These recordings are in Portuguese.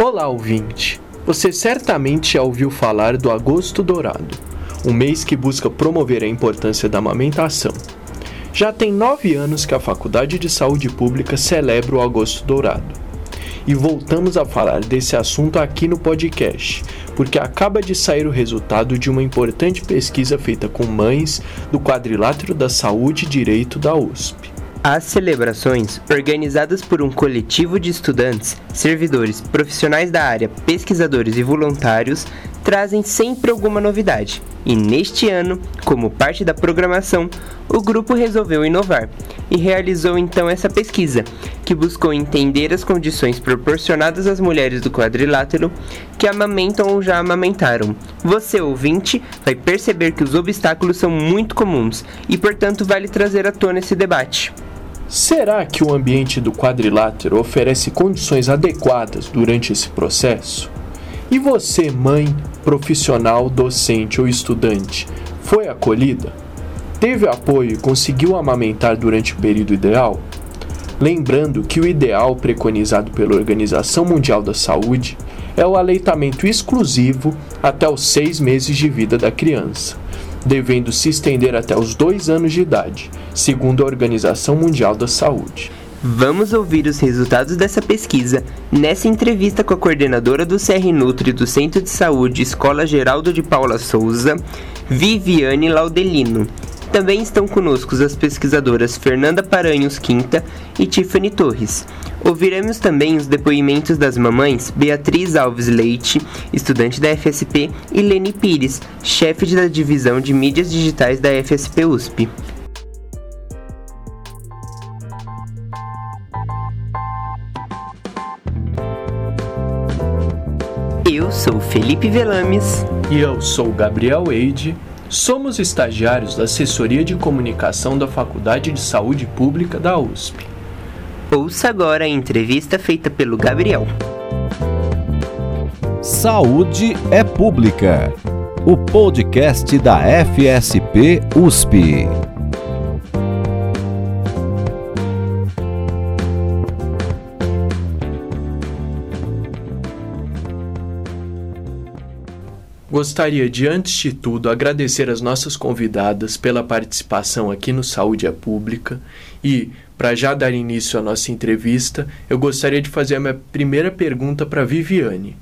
Olá, ouvinte! Você certamente já ouviu falar do Agosto Dourado, um mês que busca promover a importância da amamentação. Já tem nove anos que a Faculdade de Saúde Pública celebra o Agosto Dourado. E voltamos a falar desse assunto aqui no podcast, porque acaba de sair o resultado de uma importante pesquisa feita com mães do Quadrilátero da Saúde e Direito da USP. As celebrações, organizadas por um coletivo de estudantes, servidores, profissionais da área, pesquisadores e voluntários, trazem sempre alguma novidade. E neste ano, como parte da programação, o grupo resolveu inovar e realizou então essa pesquisa, que buscou entender as condições proporcionadas às mulheres do quadrilátero que amamentam ou já amamentaram. Você, ouvinte, vai perceber que os obstáculos são muito comuns e, portanto, vale trazer à tona esse debate. Será que o ambiente do quadrilátero oferece condições adequadas durante esse processo? E você, mãe, profissional, docente ou estudante, foi acolhida? Teve apoio e conseguiu amamentar durante o período ideal? Lembrando que o ideal preconizado pela Organização Mundial da Saúde é o aleitamento exclusivo até os seis meses de vida da criança devendo se estender até os dois anos de idade, segundo a Organização Mundial da Saúde. Vamos ouvir os resultados dessa pesquisa nessa entrevista com a coordenadora do CR Nutri do Centro de Saúde Escola Geraldo de Paula Souza, Viviane Laudelino. Também estão conosco as pesquisadoras Fernanda Paranhos Quinta e Tiffany Torres. Ouviremos também os depoimentos das mamães Beatriz Alves Leite, estudante da FSP, e Leni Pires, chefe da divisão de mídias digitais da FSP USP. Eu sou Felipe Velames. E eu sou Gabriel Eide. Somos estagiários da Assessoria de Comunicação da Faculdade de Saúde Pública da USP. Ouça agora a entrevista feita pelo Gabriel. Saúde é Pública, o podcast da FSP USP. Gostaria de, antes de tudo, agradecer as nossas convidadas pela participação aqui no Saúde é Pública e, para já dar início à nossa entrevista, eu gostaria de fazer a minha primeira pergunta para Viviane.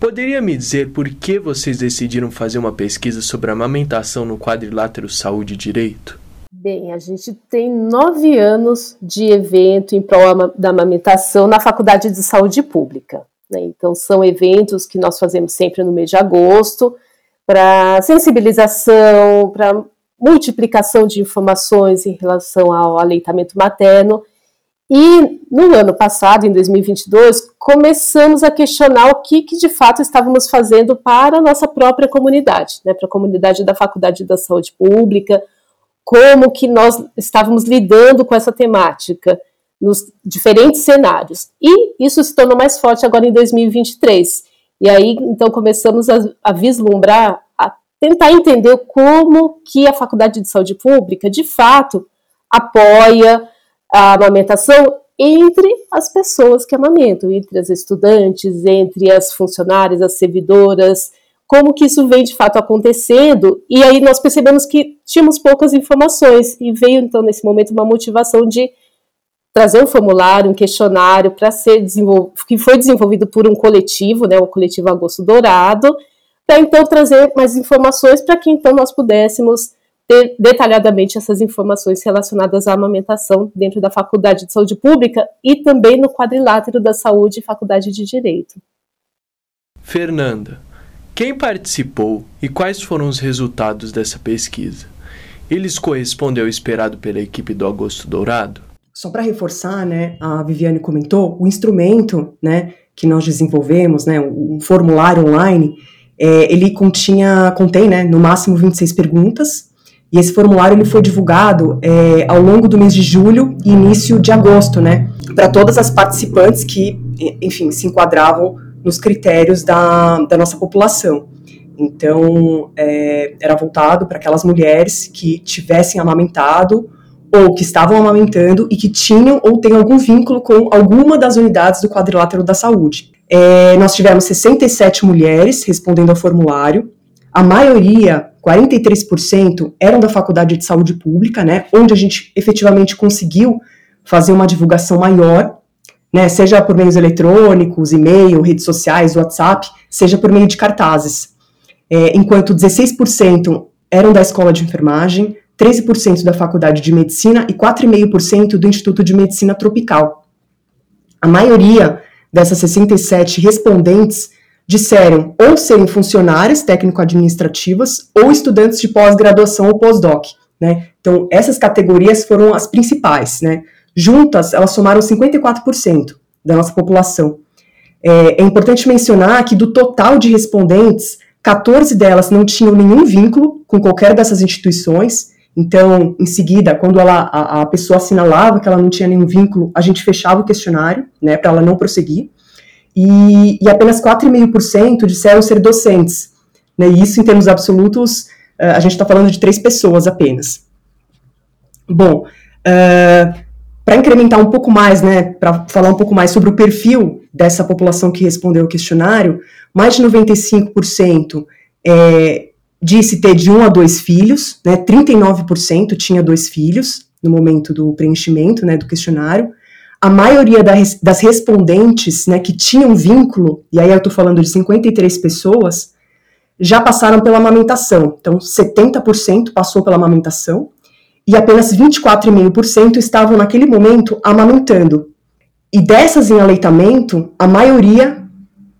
Poderia me dizer por que vocês decidiram fazer uma pesquisa sobre amamentação no quadrilátero Saúde e Direito? Bem, a gente tem nove anos de evento em prol da amamentação na Faculdade de Saúde Pública. Né? Então, são eventos que nós fazemos sempre no mês de agosto, para sensibilização, para multiplicação de informações em relação ao aleitamento materno. E no ano passado, em 2022, começamos a questionar o que, que de fato estávamos fazendo para a nossa própria comunidade, né, para a comunidade da Faculdade da Saúde Pública, como que nós estávamos lidando com essa temática nos diferentes cenários. E isso se tornou mais forte agora em 2023. E aí, então, começamos a, a vislumbrar tentar entender como que a Faculdade de Saúde Pública, de fato, apoia a amamentação entre as pessoas que amamentam, entre as estudantes, entre as funcionárias, as servidoras, como que isso vem de fato acontecendo, e aí nós percebemos que tínhamos poucas informações, e veio então nesse momento uma motivação de trazer um formulário, um questionário para ser desenvolvido, que foi desenvolvido por um coletivo, né, o coletivo Agosto Dourado, para então trazer mais informações para que então nós pudéssemos ter detalhadamente essas informações relacionadas à amamentação dentro da Faculdade de Saúde Pública e também no quadrilátero da Saúde e Faculdade de Direito. Fernanda, quem participou e quais foram os resultados dessa pesquisa? Eles correspondem ao esperado pela equipe do Agosto Dourado? Só para reforçar, né, a Viviane comentou, o instrumento, né, que nós desenvolvemos, né, um formulário online, é, ele continha, contém, né, no máximo 26 perguntas, e esse formulário ele foi divulgado é, ao longo do mês de julho e início de agosto, né, para todas as participantes que, enfim, se enquadravam nos critérios da, da nossa população. Então, é, era voltado para aquelas mulheres que tivessem amamentado ou que estavam amamentando e que tinham ou têm algum vínculo com alguma das unidades do quadrilátero da saúde. É, nós tivemos 67 mulheres respondendo ao formulário, a maioria, 43%, eram da Faculdade de Saúde Pública, né, onde a gente efetivamente conseguiu fazer uma divulgação maior, né, seja por meios eletrônicos, e-mail, redes sociais, WhatsApp, seja por meio de cartazes. É, enquanto 16% eram da Escola de Enfermagem, 13% da Faculdade de Medicina e 4,5% do Instituto de Medicina Tropical. A maioria dessas 67 respondentes disseram ou serem funcionárias técnico-administrativas ou estudantes de pós-graduação ou pós-doc. Né? Então, essas categorias foram as principais. Né? Juntas, elas somaram 54% da nossa população. É, é importante mencionar que do total de respondentes, 14 delas não tinham nenhum vínculo com qualquer dessas instituições. Então, em seguida, quando ela, a, a pessoa assinalava que ela não tinha nenhum vínculo, a gente fechava o questionário, né, para ela não prosseguir. E, e apenas 4,5% disseram ser docentes. Né, e isso, em termos absolutos, uh, a gente está falando de três pessoas apenas. Bom, uh, para incrementar um pouco mais, né, para falar um pouco mais sobre o perfil dessa população que respondeu ao questionário, mais de 95% é, disse ter de um a dois filhos, né, 39% tinha dois filhos no momento do preenchimento né, do questionário. A maioria das respondentes né, que tinham vínculo, e aí eu estou falando de 53 pessoas, já passaram pela amamentação. Então, 70% passou pela amamentação e apenas 24,5% estavam naquele momento amamentando. E dessas em aleitamento, a maioria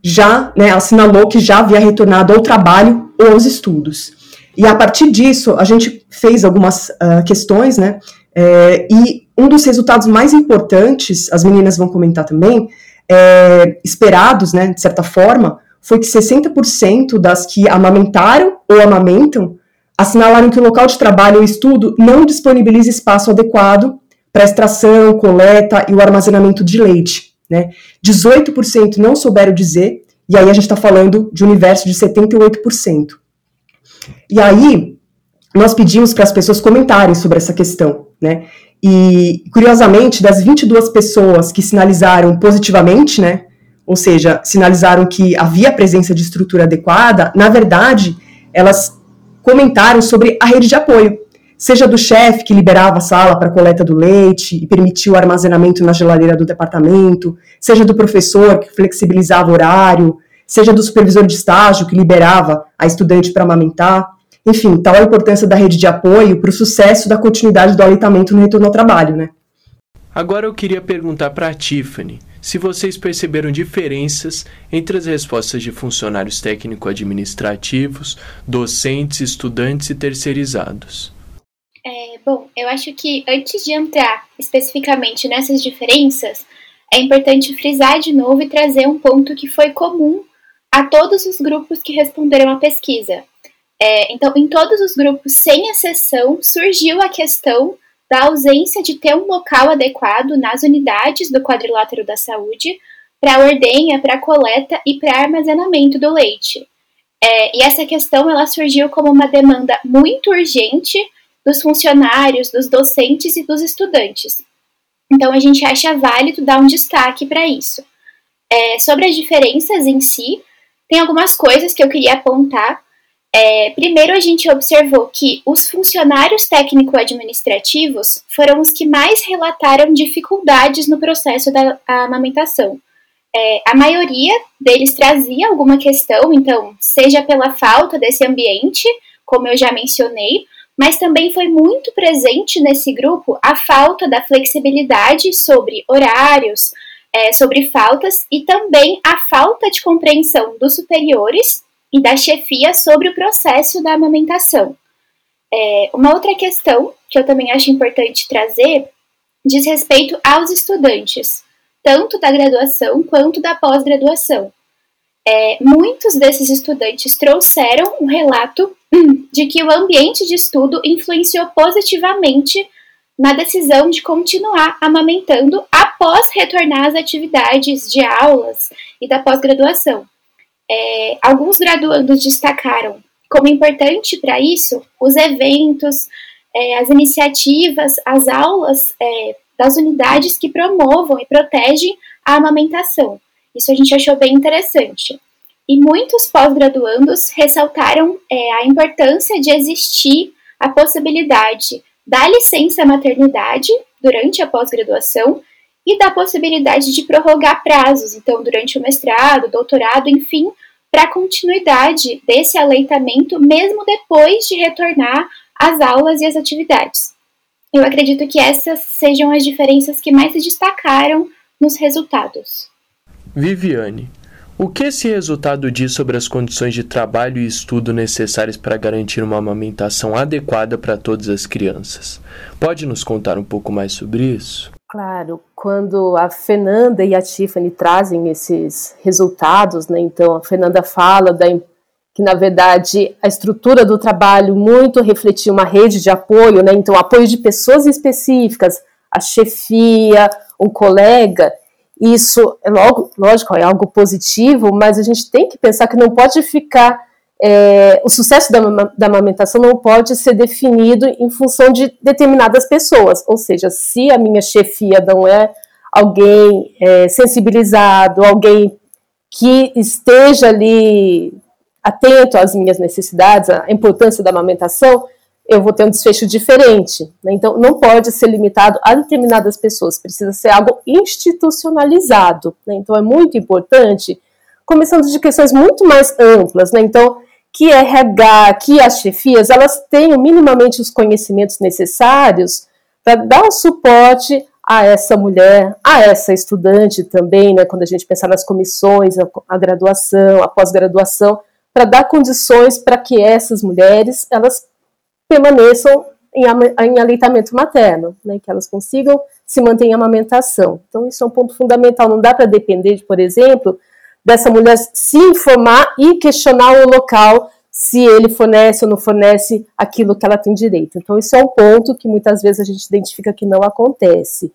já né, assinalou que já havia retornado ao trabalho ou aos estudos. E a partir disso, a gente fez algumas uh, questões, né? É, e um dos resultados mais importantes, as meninas vão comentar também, é, esperados, né, de certa forma, foi que 60% das que amamentaram ou amamentam assinalaram que o local de trabalho ou estudo não disponibiliza espaço adequado para extração, coleta e o armazenamento de leite. Né? 18% não souberam dizer, e aí a gente está falando de um universo de 78%. E aí, nós pedimos para as pessoas comentarem sobre essa questão, né? E, curiosamente, das 22 pessoas que sinalizaram positivamente, né? Ou seja, sinalizaram que havia presença de estrutura adequada, na verdade, elas comentaram sobre a rede de apoio, seja do chefe que liberava a sala para coleta do leite e permitia o armazenamento na geladeira do departamento, seja do professor que flexibilizava o horário, seja do supervisor de estágio que liberava a estudante para amamentar. Enfim, tal a importância da rede de apoio para o sucesso da continuidade do aleitamento no retorno ao trabalho, né? Agora eu queria perguntar para a Tiffany se vocês perceberam diferenças entre as respostas de funcionários técnico-administrativos, docentes, estudantes e terceirizados. Bom, eu acho que antes de entrar especificamente nessas diferenças, é importante frisar de novo e trazer um ponto que foi comum a todos os grupos que responderam à pesquisa. É, então, em todos os grupos, sem exceção, surgiu a questão da ausência de ter um local adequado nas unidades do quadrilátero da saúde para ordenha, para coleta e para armazenamento do leite. É, e essa questão ela surgiu como uma demanda muito urgente dos funcionários, dos docentes e dos estudantes. Então a gente acha válido dar um destaque para isso. É, sobre as diferenças em si, tem algumas coisas que eu queria apontar é, primeiro, a gente observou que os funcionários técnico-administrativos foram os que mais relataram dificuldades no processo da amamentação. É, a maioria deles trazia alguma questão, então, seja pela falta desse ambiente, como eu já mencionei, mas também foi muito presente nesse grupo a falta da flexibilidade sobre horários, é, sobre faltas e também a falta de compreensão dos superiores e da chefia sobre o processo da amamentação. É, uma outra questão que eu também acho importante trazer diz respeito aos estudantes, tanto da graduação quanto da pós-graduação. É, muitos desses estudantes trouxeram um relato de que o ambiente de estudo influenciou positivamente na decisão de continuar amamentando após retornar às atividades de aulas e da pós-graduação. É, alguns graduandos destacaram como importante para isso os eventos, é, as iniciativas, as aulas é, das unidades que promovam e protegem a amamentação. Isso a gente achou bem interessante. E muitos pós-graduandos ressaltaram é, a importância de existir a possibilidade da licença maternidade durante a pós-graduação e da possibilidade de prorrogar prazos, então, durante o mestrado, doutorado, enfim, para a continuidade desse aleitamento, mesmo depois de retornar às aulas e às atividades. Eu acredito que essas sejam as diferenças que mais se destacaram nos resultados. Viviane, o que esse resultado diz sobre as condições de trabalho e estudo necessárias para garantir uma amamentação adequada para todas as crianças? Pode nos contar um pouco mais sobre isso? Claro, quando a Fernanda e a Tiffany trazem esses resultados, né, então a Fernanda fala da, que, na verdade, a estrutura do trabalho muito refletia uma rede de apoio, né, então apoio de pessoas específicas, a chefia, um colega, isso, é logo, lógico, é algo positivo, mas a gente tem que pensar que não pode ficar é, o sucesso da, da amamentação não pode ser definido em função de determinadas pessoas. Ou seja, se a minha chefia não é alguém é, sensibilizado, alguém que esteja ali atento às minhas necessidades, à importância da amamentação, eu vou ter um desfecho diferente. Né? Então, não pode ser limitado a determinadas pessoas, precisa ser algo institucionalizado. Né? Então, é muito importante, começando de questões muito mais amplas. Né? Então, que RH, que as chefias, elas tenham minimamente os conhecimentos necessários para dar o suporte a essa mulher, a essa estudante também, né, quando a gente pensar nas comissões, a graduação, a pós-graduação, para dar condições para que essas mulheres elas permaneçam em, em aleitamento materno, né, que elas consigam se manter em amamentação. Então, isso é um ponto fundamental. Não dá para depender, de, por exemplo, dessa mulher se informar e questionar o local se ele fornece ou não fornece aquilo que ela tem direito. Então, isso é um ponto que muitas vezes a gente identifica que não acontece.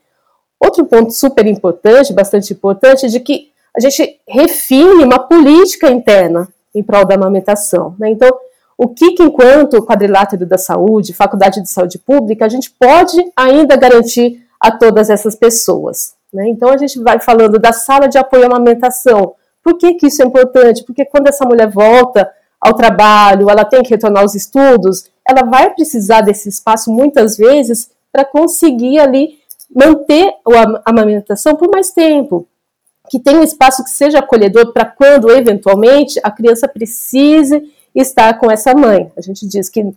Outro ponto super importante, bastante importante, é de que a gente refine uma política interna em prol da amamentação. Né? Então, o que, que, enquanto quadrilátero da saúde, faculdade de saúde pública, a gente pode ainda garantir a todas essas pessoas. Né? Então, a gente vai falando da sala de apoio à amamentação, por que, que isso é importante? Porque quando essa mulher volta ao trabalho, ela tem que retornar aos estudos, ela vai precisar desse espaço muitas vezes para conseguir ali manter a amamentação por mais tempo. Que tenha um espaço que seja acolhedor para quando, eventualmente, a criança precise estar com essa mãe. A gente diz que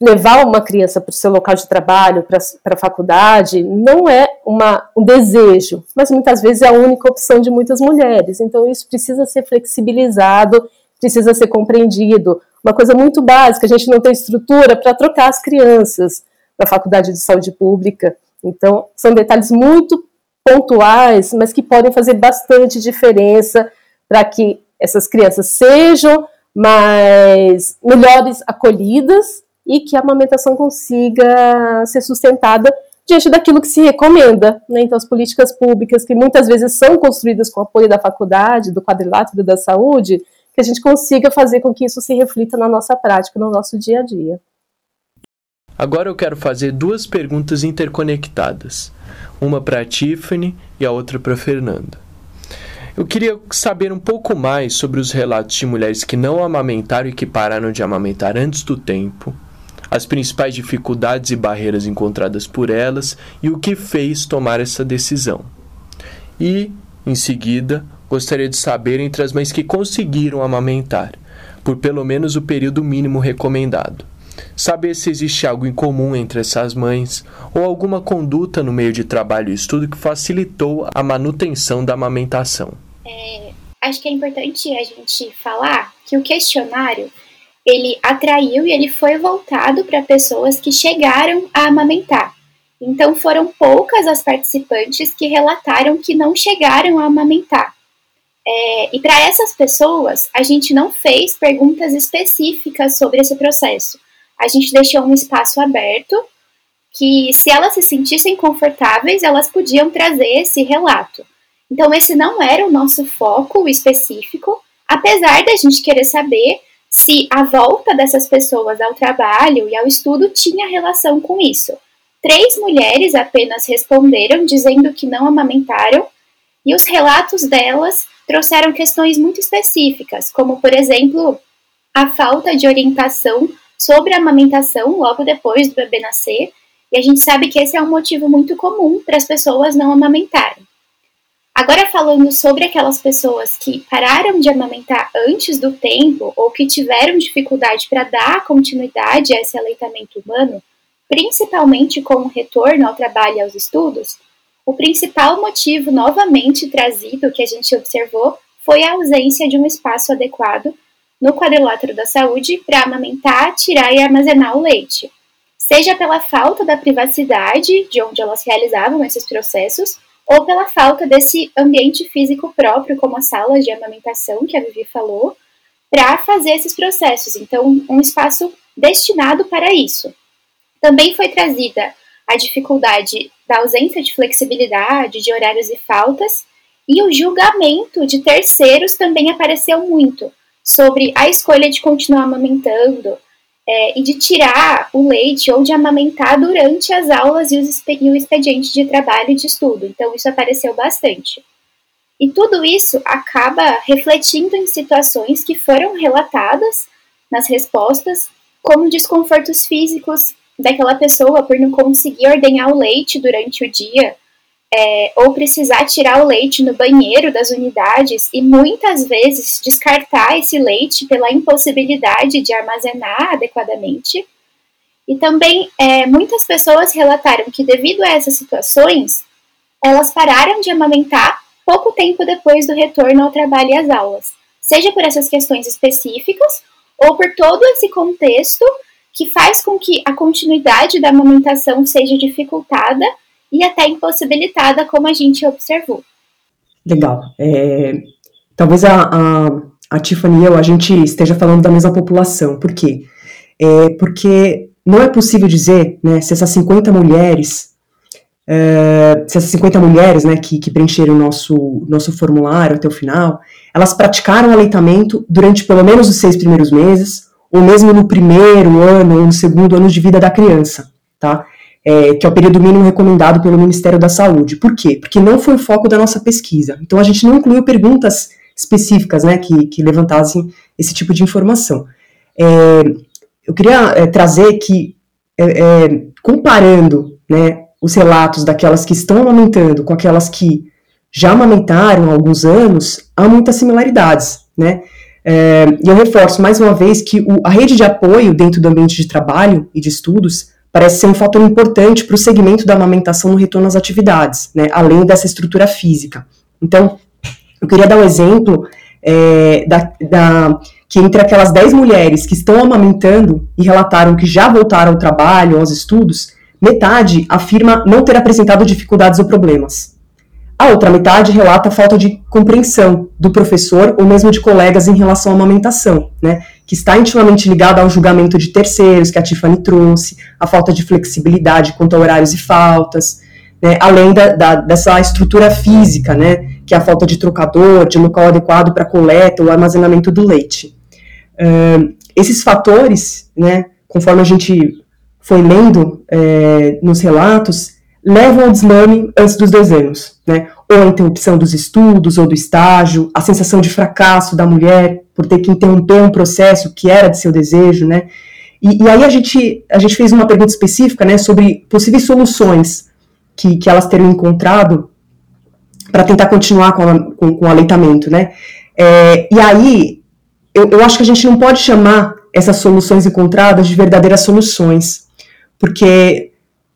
levar uma criança para o seu local de trabalho, para a faculdade, não é uma, um desejo, mas muitas vezes é a única opção de muitas mulheres. Então, isso precisa ser flexibilizado, precisa ser compreendido. Uma coisa muito básica, a gente não tem estrutura para trocar as crianças para a faculdade de saúde pública. Então, são detalhes muito pontuais, mas que podem fazer bastante diferença para que essas crianças sejam mais melhores acolhidas e que a amamentação consiga ser sustentada diante daquilo que se recomenda. Né? Então, as políticas públicas, que muitas vezes são construídas com apoio da faculdade, do quadrilátero da saúde, que a gente consiga fazer com que isso se reflita na nossa prática, no nosso dia a dia. Agora eu quero fazer duas perguntas interconectadas, uma para a Tiffany e a outra para a Fernanda. Eu queria saber um pouco mais sobre os relatos de mulheres que não amamentaram e que pararam de amamentar antes do tempo, as principais dificuldades e barreiras encontradas por elas e o que fez tomar essa decisão. E, em seguida, gostaria de saber entre as mães que conseguiram amamentar, por pelo menos o período mínimo recomendado. Saber se existe algo em comum entre essas mães ou alguma conduta no meio de trabalho e estudo que facilitou a manutenção da amamentação. É, acho que é importante a gente falar que o questionário ele atraiu e ele foi voltado para pessoas que chegaram a amamentar. Então foram poucas as participantes que relataram que não chegaram a amamentar. É, e para essas pessoas, a gente não fez perguntas específicas sobre esse processo. A gente deixou um espaço aberto que, se elas se sentissem confortáveis, elas podiam trazer esse relato. Então, esse não era o nosso foco específico, apesar da gente querer saber se a volta dessas pessoas ao trabalho e ao estudo tinha relação com isso. Três mulheres apenas responderam dizendo que não amamentaram, e os relatos delas trouxeram questões muito específicas, como, por exemplo, a falta de orientação sobre a amamentação logo depois do bebê nascer, e a gente sabe que esse é um motivo muito comum para as pessoas não amamentarem. Agora, falando sobre aquelas pessoas que pararam de amamentar antes do tempo ou que tiveram dificuldade para dar continuidade a esse aleitamento humano, principalmente com o retorno ao trabalho e aos estudos, o principal motivo novamente trazido que a gente observou foi a ausência de um espaço adequado no quadrilátero da saúde para amamentar, tirar e armazenar o leite, seja pela falta da privacidade de onde elas realizavam esses processos ou pela falta desse ambiente físico próprio, como as salas de amamentação que a Vivi falou, para fazer esses processos. Então, um espaço destinado para isso. Também foi trazida a dificuldade da ausência de flexibilidade, de horários e faltas, e o julgamento de terceiros também apareceu muito sobre a escolha de continuar amamentando, é, e de tirar o leite ou de amamentar durante as aulas e, os, e o expediente de trabalho e de estudo. Então, isso apareceu bastante. E tudo isso acaba refletindo em situações que foram relatadas nas respostas, como desconfortos físicos daquela pessoa por não conseguir ordenhar o leite durante o dia, é, ou precisar tirar o leite no banheiro das unidades e muitas vezes descartar esse leite pela impossibilidade de armazenar adequadamente. E também é, muitas pessoas relataram que, devido a essas situações, elas pararam de amamentar pouco tempo depois do retorno ao trabalho e às aulas, seja por essas questões específicas ou por todo esse contexto que faz com que a continuidade da amamentação seja dificultada e até impossibilitada, como a gente observou. Legal. É, talvez a, a, a Tiffany e eu, a gente esteja falando da mesma população. Por quê? É, porque não é possível dizer né, se essas 50 mulheres, é, se essas 50 mulheres né, que, que preencheram o nosso, nosso formulário até o final, elas praticaram aleitamento durante pelo menos os seis primeiros meses, ou mesmo no primeiro ano ou no segundo ano de vida da criança, tá? É, que é o período mínimo recomendado pelo Ministério da Saúde. Por quê? Porque não foi o foco da nossa pesquisa. Então a gente não incluiu perguntas específicas né, que, que levantassem esse tipo de informação. É, eu queria é, trazer que, é, é, comparando né, os relatos daquelas que estão amamentando com aquelas que já amamentaram há alguns anos, há muitas similaridades, né? É, e eu reforço mais uma vez que o, a rede de apoio dentro do ambiente de trabalho e de estudos parece ser um fator importante para o segmento da amamentação no retorno às atividades, né, além dessa estrutura física. Então, eu queria dar um exemplo é, da, da, que entre aquelas 10 mulheres que estão amamentando e relataram que já voltaram ao trabalho, aos estudos, metade afirma não ter apresentado dificuldades ou problemas. A outra metade relata falta de compreensão do professor ou mesmo de colegas em relação à amamentação, né, que está intimamente ligada ao julgamento de terceiros, que a Tiffany trouxe, a falta de flexibilidade quanto a horários e faltas, né, além da, da, dessa estrutura física, né, que é a falta de trocador, de local adequado para coleta ou armazenamento do leite. Uh, esses fatores, né, conforme a gente foi lendo é, nos relatos, levam ao desmame antes dos dois anos, né? Ou a interrupção dos estudos ou do estágio, a sensação de fracasso da mulher por ter que interromper um processo que era de seu desejo, né? E, e aí a gente, a gente fez uma pergunta específica, né, sobre possíveis soluções que, que elas teriam encontrado para tentar continuar com, a, com, com, o aleitamento, né? É, e aí, eu, eu acho que a gente não pode chamar essas soluções encontradas de verdadeiras soluções, porque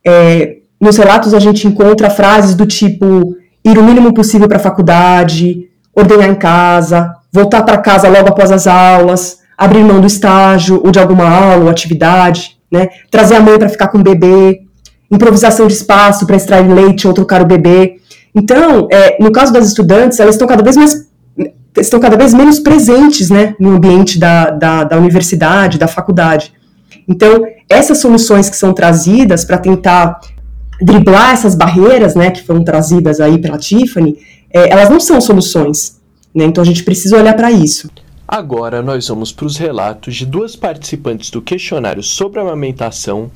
é, nos relatos a gente encontra frases do tipo ir o mínimo possível para a faculdade, ordenhar em casa, voltar para casa logo após as aulas, abrir mão do estágio ou de alguma aula ou atividade, né? trazer a mãe para ficar com o bebê, improvisação de espaço para extrair leite ou trocar o bebê. Então, é, no caso das estudantes, elas estão cada vez mais estão cada vez menos presentes né, no ambiente da, da, da universidade, da faculdade. Então, essas soluções que são trazidas para tentar driblar essas barreiras, né, que foram trazidas aí pela Tiffany, é, elas não são soluções, né? Então a gente precisa olhar para isso. Agora nós vamos para os relatos de duas participantes do questionário sobre amamentação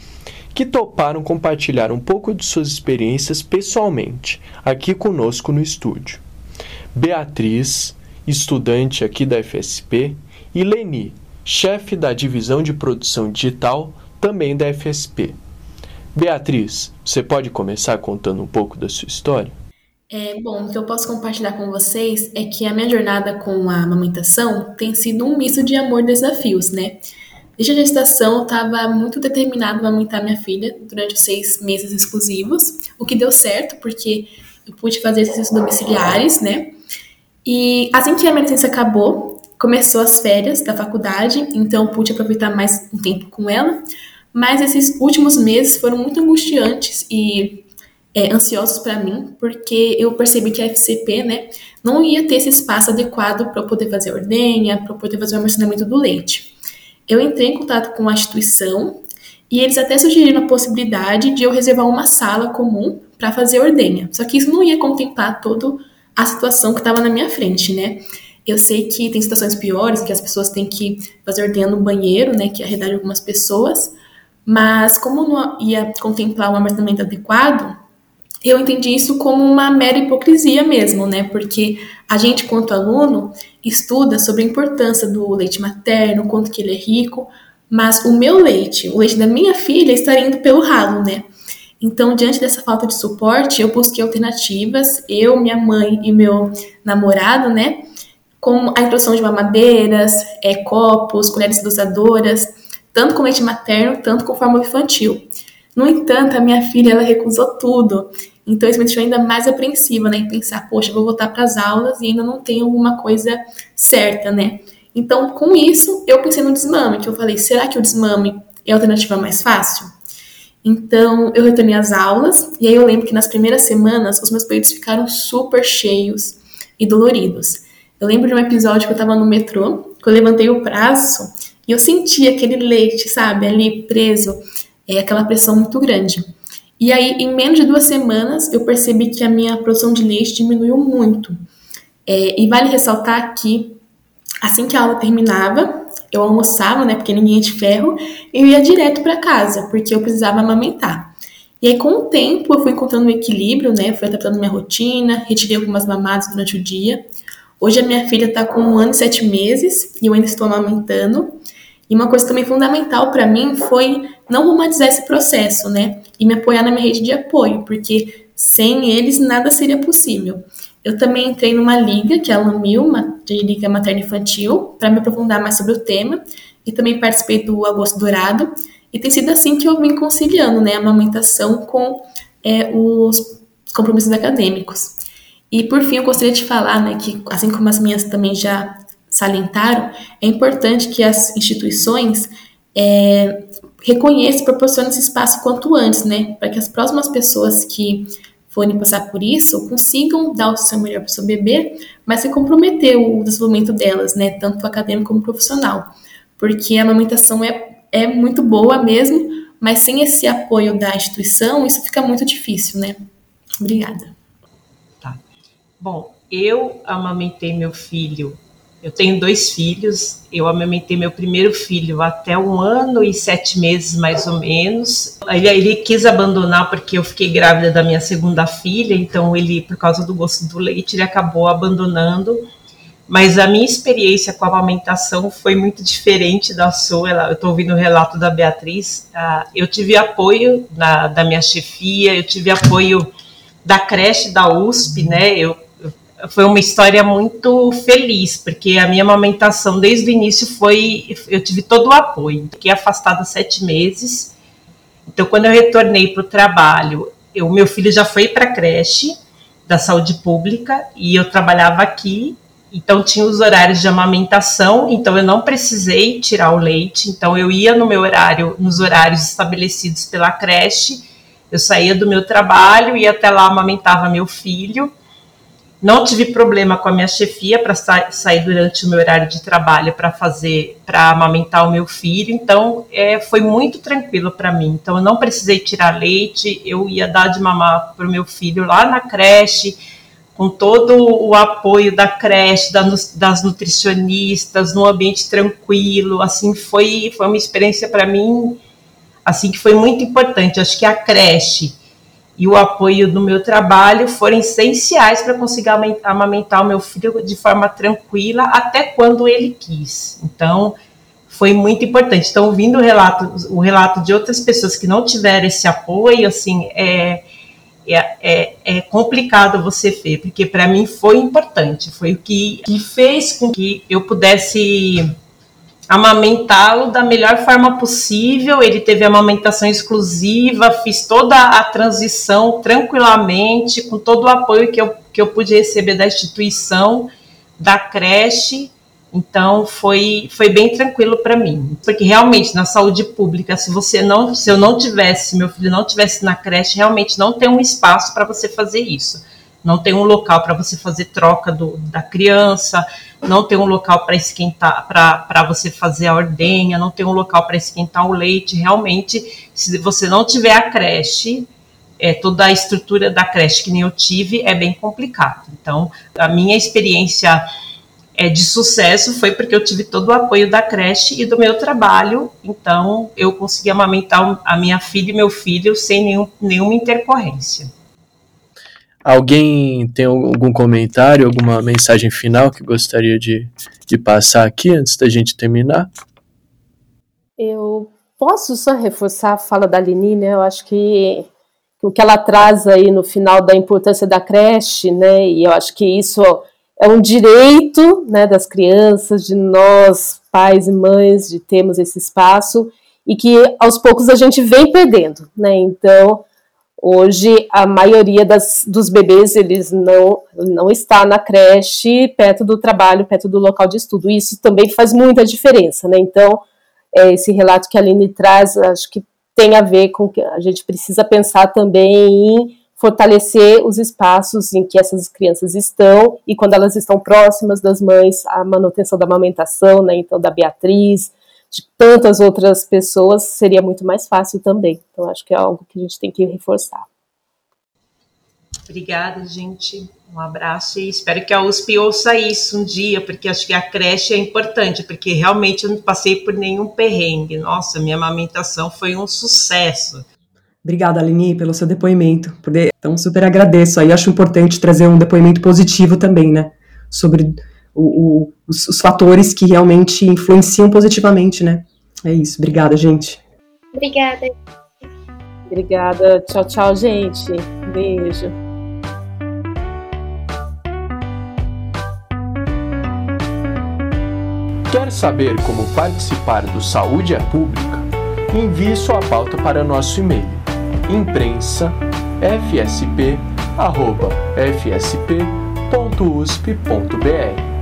que toparam compartilhar um pouco de suas experiências pessoalmente, aqui conosco no estúdio. Beatriz, estudante aqui da FSP, e Leni, chefe da divisão de produção digital, também da FSP. Beatriz, você pode começar contando um pouco da sua história? É, bom, o que eu posso compartilhar com vocês é que a minha jornada com a amamentação tem sido um misto de amor e desafios, né? Desde a gestação, eu estava muito determinada a amamentar minha filha durante os seis meses exclusivos, o que deu certo, porque eu pude fazer exercícios domiciliares, né? E assim que a minha licença acabou, começou as férias da faculdade, então eu pude aproveitar mais um tempo com ela. Mas esses últimos meses foram muito angustiantes e é, ansiosos para mim, porque eu percebi que a FCP, né, não ia ter esse espaço adequado para eu poder fazer ordenha, para eu poder fazer o armazenamento do leite eu entrei em contato com a instituição e eles até sugeriram a possibilidade de eu reservar uma sala comum para fazer ordenha. Só que isso não ia contemplar toda a situação que estava na minha frente, né? Eu sei que tem situações piores, que as pessoas têm que fazer ordenha no banheiro, né? Que é algumas pessoas. Mas como não ia contemplar um armazenamento adequado, eu entendi isso como uma mera hipocrisia mesmo, né? Porque a gente, quanto aluno, estuda sobre a importância do leite materno, quanto que ele é rico, mas o meu leite, o leite da minha filha, estaria indo pelo ralo, né? Então, diante dessa falta de suporte, eu busquei alternativas, eu, minha mãe e meu namorado, né? Com a introdução de mamadeiras, é, copos, colheres dosadoras, tanto com leite materno, tanto com fórmula infantil. No entanto, a minha filha, ela recusou tudo. Então isso me deixou ainda mais apreensiva, né? Em pensar, poxa, vou voltar para as aulas e ainda não tenho alguma coisa certa, né? Então, com isso, eu pensei no desmame, que eu falei, será que o desmame é a alternativa mais fácil? Então, eu retornei às aulas, e aí eu lembro que nas primeiras semanas os meus peitos ficaram super cheios e doloridos. Eu lembro de um episódio que eu estava no metrô, que eu levantei o braço e eu senti aquele leite, sabe, ali preso, é aquela pressão muito grande. E aí, em menos de duas semanas, eu percebi que a minha produção de leite diminuiu muito. É, e vale ressaltar que, assim que a aula terminava, eu almoçava, né, porque ninguém é de ferro, e eu ia direto para casa, porque eu precisava amamentar. E aí, com o tempo, eu fui encontrando um equilíbrio, né, fui adaptando minha rotina, retirei algumas mamadas durante o dia. Hoje a minha filha está com um ano e sete meses e eu ainda estou amamentando. E uma coisa também fundamental para mim foi não romantizar esse processo, né? E me apoiar na minha rede de apoio, porque sem eles nada seria possível. Eu também entrei numa liga, que é a LAMIL, de Liga Materna Infantil, para me aprofundar mais sobre o tema, e também participei do Agosto Dourado, e tem sido assim que eu vim conciliando né, a amamentação com é, os compromissos acadêmicos. E por fim, eu gostaria de falar né, que, assim como as minhas também já salientaram, é importante que as instituições é, reconheçam e proporcionem esse espaço quanto antes, né? Para que as próximas pessoas que forem passar por isso consigam dar o seu melhor para o seu bebê, mas se comprometer o desenvolvimento delas, né? Tanto acadêmico como profissional. Porque a amamentação é, é muito boa mesmo, mas sem esse apoio da instituição, isso fica muito difícil, né? Obrigada. Tá. Bom, eu amamentei meu filho eu tenho dois filhos. Eu amamentei meu primeiro filho até um ano e sete meses, mais ou menos. Ele, ele quis abandonar porque eu fiquei grávida da minha segunda filha, então ele, por causa do gosto do leite, ele acabou abandonando. Mas a minha experiência com a amamentação foi muito diferente da sua. Eu estou ouvindo o relato da Beatriz. Ah, eu tive apoio da, da minha chefia, eu tive apoio da creche da USP, né? Eu foi uma história muito feliz, porque a minha amamentação desde o início foi. Eu tive todo o apoio. Fiquei afastada sete meses. Então, quando eu retornei para o trabalho, o meu filho já foi para a creche da saúde pública e eu trabalhava aqui. Então, tinha os horários de amamentação, então eu não precisei tirar o leite. Então, eu ia no meu horário, nos horários estabelecidos pela creche. Eu saía do meu trabalho, ia até lá, amamentava meu filho não tive problema com a minha chefia para sa sair durante o meu horário de trabalho para fazer, para amamentar o meu filho. Então, é, foi muito tranquilo para mim. Então, eu não precisei tirar leite. Eu ia dar de mamar para o meu filho lá na creche. com todo o apoio da creche, das nutricionistas, num ambiente tranquilo, assim, foi, foi uma experiência para mim, assim, que foi muito importante. Acho que a creche e o apoio do meu trabalho foram essenciais para conseguir amamentar o meu filho de forma tranquila até quando ele quis. Então, foi muito importante. Então, ouvindo o relato, o relato de outras pessoas que não tiveram esse apoio, assim, é, é, é, é complicado você ver, porque para mim foi importante, foi o que, que fez com que eu pudesse amamentá-lo da melhor forma possível. Ele teve amamentação exclusiva, fiz toda a transição tranquilamente, com todo o apoio que eu, que eu pude receber da instituição, da creche. Então foi, foi bem tranquilo para mim, porque realmente na saúde pública, se você não, se eu não tivesse, meu filho não tivesse na creche, realmente não tem um espaço para você fazer isso. Não tem um local para você fazer troca do, da criança, não tem um local para esquentar, para você fazer a ordenha, não tem um local para esquentar o leite. Realmente, se você não tiver a creche, é, toda a estrutura da creche que nem eu tive é bem complicado. Então, a minha experiência é, de sucesso foi porque eu tive todo o apoio da creche e do meu trabalho, então eu consegui amamentar a minha filha e meu filho sem nenhum, nenhuma intercorrência. Alguém tem algum comentário, alguma mensagem final que gostaria de, de passar aqui antes da gente terminar? Eu posso só reforçar a fala da Aline, né? Eu acho que o que ela traz aí no final da importância da creche, né? E eu acho que isso é um direito né, das crianças, de nós, pais e mães, de termos esse espaço e que aos poucos a gente vem perdendo, né? Então, hoje a maioria das, dos bebês eles não não está na creche perto do trabalho, perto do local de estudo. Isso também faz muita diferença, né? Então, é, esse relato que a Aline traz, acho que tem a ver com que a gente precisa pensar também em fortalecer os espaços em que essas crianças estão e quando elas estão próximas das mães, a manutenção da amamentação, né, então da Beatriz, de tantas outras pessoas, seria muito mais fácil também. Então acho que é algo que a gente tem que reforçar. Obrigada, gente. Um abraço e espero que a USP ouça isso um dia, porque acho que a creche é importante, porque realmente eu não passei por nenhum perrengue. Nossa, minha amamentação foi um sucesso. Obrigada, Aline, pelo seu depoimento. Então, super agradeço. Aí acho importante trazer um depoimento positivo também, né? Sobre o, o, os, os, fatores que realmente influenciam positivamente, né? É isso. Obrigada, gente. Obrigada. Obrigada. Tchau, tchau, gente. Beijo. Quer saber como participar do Saúde é Pública? Envie sua pauta para nosso e-mail imprensa fsp@fsp.usp.br.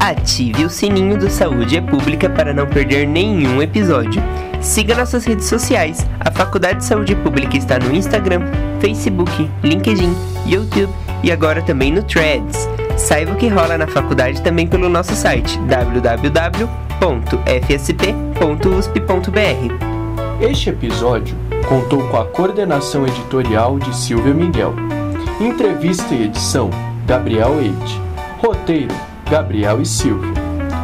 Ative o sininho do Saúde é Pública para não perder nenhum episódio. Siga nossas redes sociais. A Faculdade de Saúde Pública está no Instagram, Facebook, LinkedIn, YouTube e agora também no Threads. Saiba o que rola na faculdade também pelo nosso site www.fsp.usp.br. Este episódio contou com a coordenação editorial de Silvia Miguel. Entrevista e edição: Gabriel Eide. Roteiro: Gabriel e Silvia.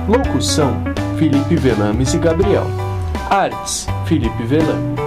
Locução: Felipe Velames e Gabriel. Artes: Felipe Velames.